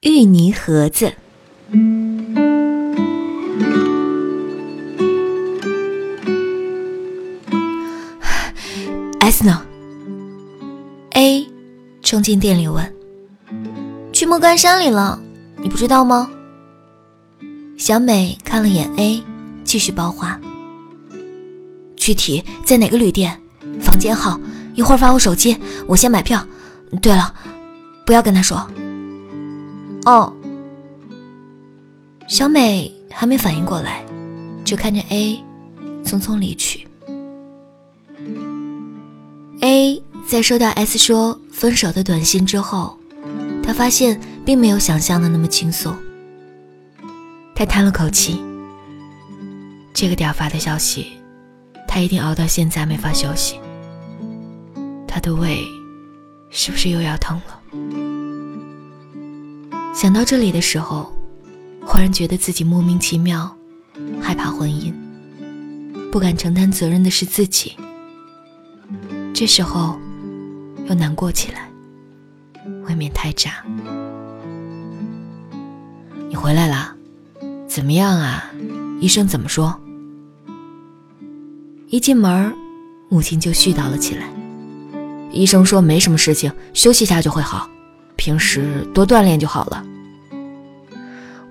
芋泥盒子。S 呢？A 冲进店里问：“去莫干山里了，你不知道吗？”小美看了眼 A，继续包话：“具体在哪个旅店？房间号？一会儿发我手机，我先买票。对了，不要跟他说。”哦。小美还没反应过来，就看见 A 匆匆离去。A 在收到 S 说分手的短信之后，他发现并没有想象的那么轻松。他叹了口气，这个点发的消息，他一定熬到现在没法休息。他的胃是不是又要疼了？想到这里的时候，忽然觉得自己莫名其妙，害怕婚姻，不敢承担责任的是自己。这时候，又难过起来，未免太渣。你回来啦？怎么样啊？医生怎么说？一进门，母亲就絮叨了起来。医生说没什么事情，休息一下就会好，平时多锻炼就好了。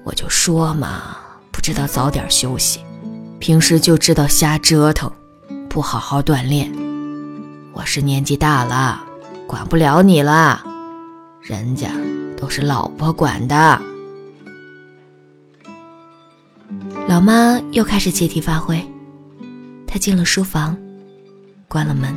我就说嘛，不知道早点休息，平时就知道瞎折腾，不好好锻炼。我是年纪大了，管不了你了，人家都是老婆管的。老妈又开始借题发挥，她进了书房，关了门。